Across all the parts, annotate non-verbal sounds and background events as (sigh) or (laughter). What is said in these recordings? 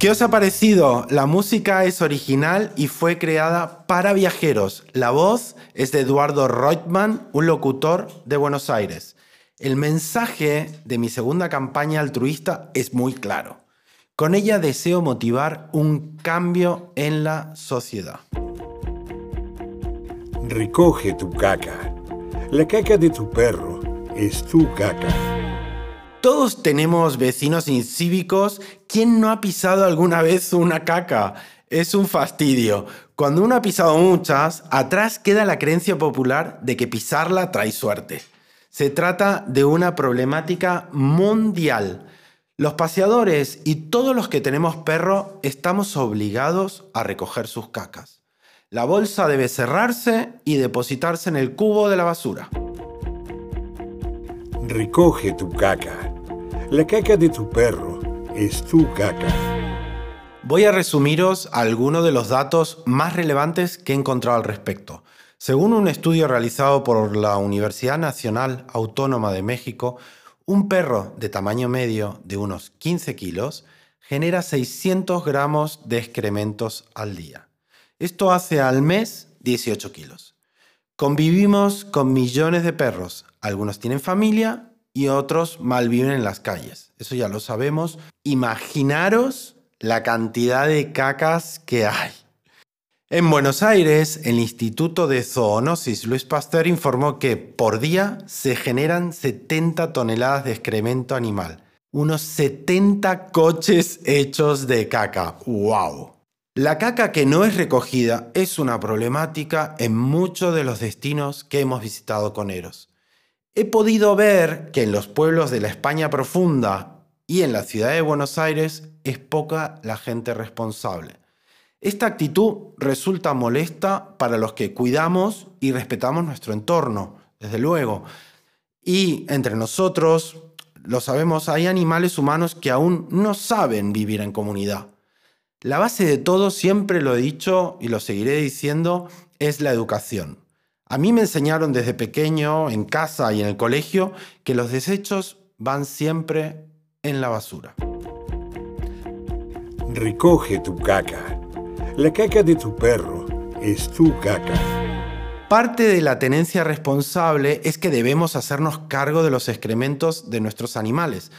¿Qué os ha parecido? La música es original y fue creada para viajeros. La voz es de Eduardo Reutemann, un locutor de Buenos Aires. El mensaje de mi segunda campaña altruista es muy claro. Con ella deseo motivar un cambio en la sociedad. Recoge tu caca. La caca de tu perro es tu caca. Todos tenemos vecinos incívicos. ¿Quién no ha pisado alguna vez una caca? Es un fastidio. Cuando uno ha pisado muchas, atrás queda la creencia popular de que pisarla trae suerte. Se trata de una problemática mundial. Los paseadores y todos los que tenemos perro estamos obligados a recoger sus cacas. La bolsa debe cerrarse y depositarse en el cubo de la basura. Recoge tu caca. La caca de tu perro es tu caca. Voy a resumiros algunos de los datos más relevantes que he encontrado al respecto. Según un estudio realizado por la Universidad Nacional Autónoma de México, un perro de tamaño medio de unos 15 kilos genera 600 gramos de excrementos al día. Esto hace al mes 18 kilos. Convivimos con millones de perros. Algunos tienen familia y otros malviven en las calles. Eso ya lo sabemos. Imaginaros la cantidad de cacas que hay. En Buenos Aires, el Instituto de Zoonosis Luis Pasteur informó que por día se generan 70 toneladas de excremento animal. Unos 70 coches hechos de caca. ¡Wow! La caca que no es recogida es una problemática en muchos de los destinos que hemos visitado con Eros. He podido ver que en los pueblos de la España profunda y en la ciudad de Buenos Aires es poca la gente responsable. Esta actitud resulta molesta para los que cuidamos y respetamos nuestro entorno, desde luego. Y entre nosotros, lo sabemos, hay animales humanos que aún no saben vivir en comunidad. La base de todo, siempre lo he dicho y lo seguiré diciendo, es la educación. A mí me enseñaron desde pequeño, en casa y en el colegio, que los desechos van siempre en la basura. Recoge tu caca. La caca de tu perro es tu caca. Parte de la tenencia responsable es que debemos hacernos cargo de los excrementos de nuestros animales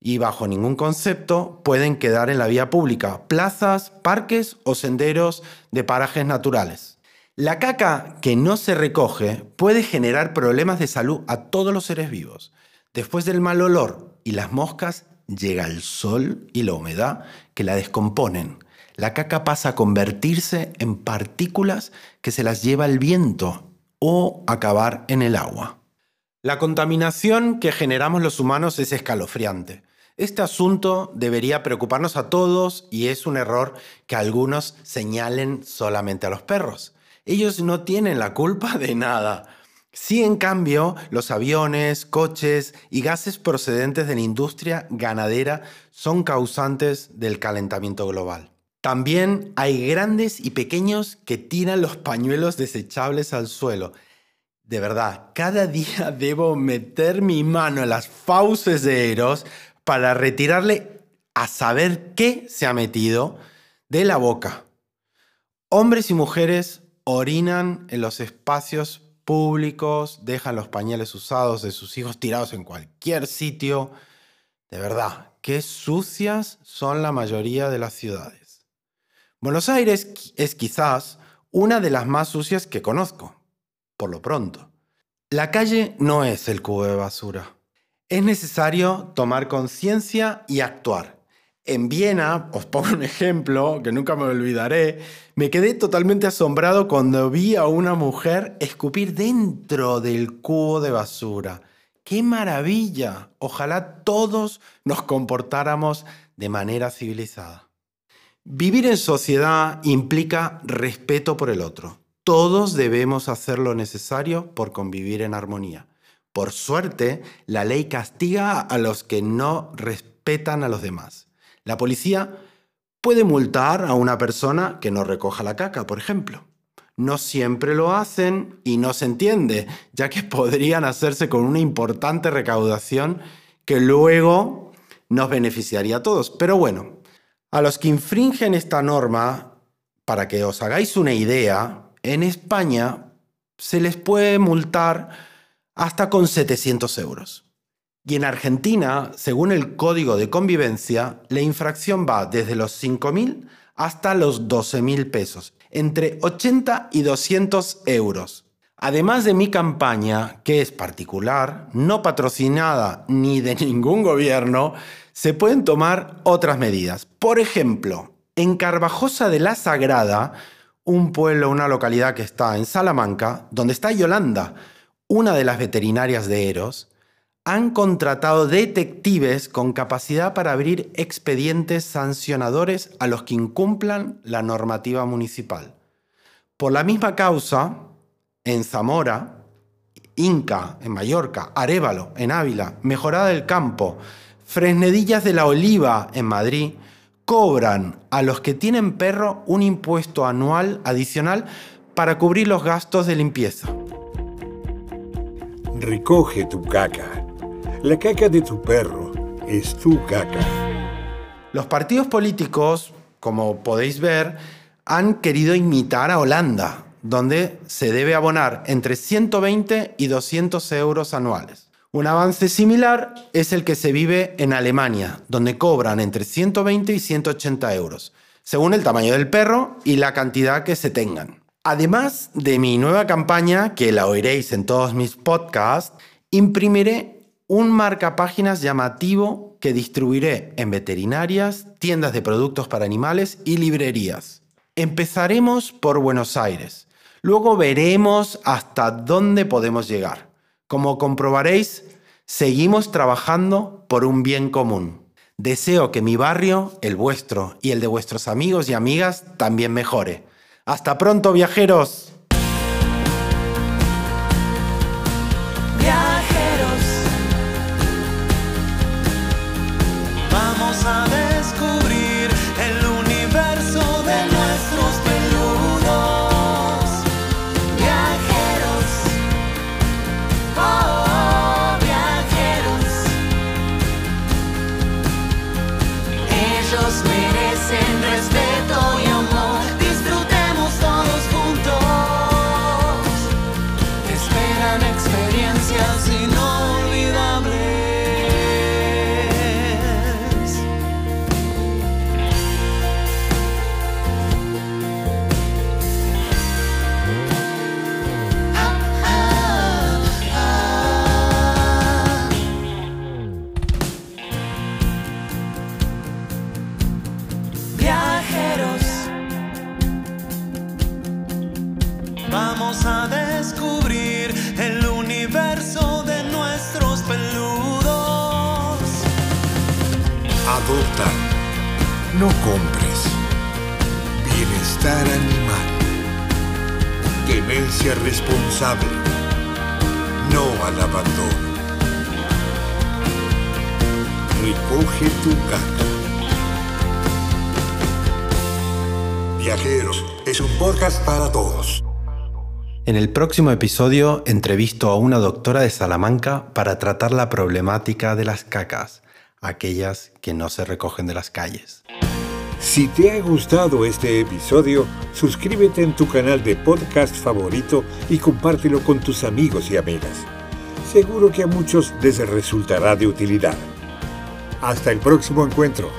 y bajo ningún concepto pueden quedar en la vía pública, plazas, parques o senderos de parajes naturales. La caca que no se recoge puede generar problemas de salud a todos los seres vivos. Después del mal olor y las moscas, llega el sol y la humedad que la descomponen. La caca pasa a convertirse en partículas que se las lleva el viento o acabar en el agua. La contaminación que generamos los humanos es escalofriante. Este asunto debería preocuparnos a todos y es un error que algunos señalen solamente a los perros. Ellos no tienen la culpa de nada. Sí, en cambio, los aviones, coches y gases procedentes de la industria ganadera son causantes del calentamiento global. También hay grandes y pequeños que tiran los pañuelos desechables al suelo. De verdad, cada día (laughs) debo meter mi mano en las fauces de Eros para retirarle a saber qué se ha metido de la boca. Hombres y mujeres orinan en los espacios públicos, dejan los pañales usados de sus hijos tirados en cualquier sitio. De verdad, qué sucias son la mayoría de las ciudades. Buenos Aires es quizás una de las más sucias que conozco, por lo pronto. La calle no es el cubo de basura. Es necesario tomar conciencia y actuar. En Viena, os pongo un ejemplo que nunca me olvidaré, me quedé totalmente asombrado cuando vi a una mujer escupir dentro del cubo de basura. ¡Qué maravilla! Ojalá todos nos comportáramos de manera civilizada. Vivir en sociedad implica respeto por el otro. Todos debemos hacer lo necesario por convivir en armonía. Por suerte, la ley castiga a los que no respetan a los demás. La policía puede multar a una persona que no recoja la caca, por ejemplo. No siempre lo hacen y no se entiende, ya que (laughs) podrían hacerse con una importante recaudación que luego nos beneficiaría a todos. Pero bueno, a los que infringen esta norma, para que os hagáis una idea, en España se les puede multar hasta con 700 euros. Y en Argentina, según el Código de Convivencia, la infracción va desde los 5.000 hasta los 12.000 pesos, entre 80 y 200 euros. Además de mi campaña, que es particular, no patrocinada ni de (laughs) ningún gobierno, se pueden tomar otras medidas. Por ejemplo, en Carvajosa de la Sagrada, un pueblo, una localidad que está en Salamanca, donde está Yolanda, una de las veterinarias de Eros, han contratado detectives con capacidad para abrir expedientes sancionadores a los que incumplan la normativa municipal. Por la misma causa, en Zamora, Inca, en Mallorca, Arévalo, en Ávila, Mejorada del Campo, Fresnedillas de la Oliva, en Madrid, cobran a los que tienen perro un impuesto anual adicional para cubrir los gastos de limpieza. Recoge tu caca. La caca de tu perro es tu caca. Los partidos políticos, como podéis ver, han querido imitar a Holanda, donde se debe abonar entre 120 y 200 euros anuales. Un avance similar es el que se vive en Alemania, donde cobran entre 120 y 180 euros, según el tamaño del perro y la cantidad que se tengan. Además de mi nueva campaña, que la oiréis en todos mis podcasts, imprimiré un marcapáginas llamativo que distribuiré en veterinarias, tiendas de productos para animales y librerías. Empezaremos por Buenos Aires. Luego veremos hasta dónde podemos llegar. Como comprobaréis, seguimos trabajando por un bien común. Deseo que mi barrio, el vuestro y el de vuestros amigos y amigas también mejore. Hasta pronto, viajeros. Adopta. No compres. Bienestar animal. Tenencia responsable. No al abandono. Recoge tu caca. Viajeros es un podcast para todos. En el próximo episodio entrevisto a una doctora de Salamanca para tratar la problemática de las cacas, aquellas que no se recogen de las calles. Si te ha gustado este episodio, suscríbete en tu canal de podcast favorito y compártelo con tus amigos y amigas. Seguro que a muchos les resultará de utilidad. Hasta el próximo encuentro.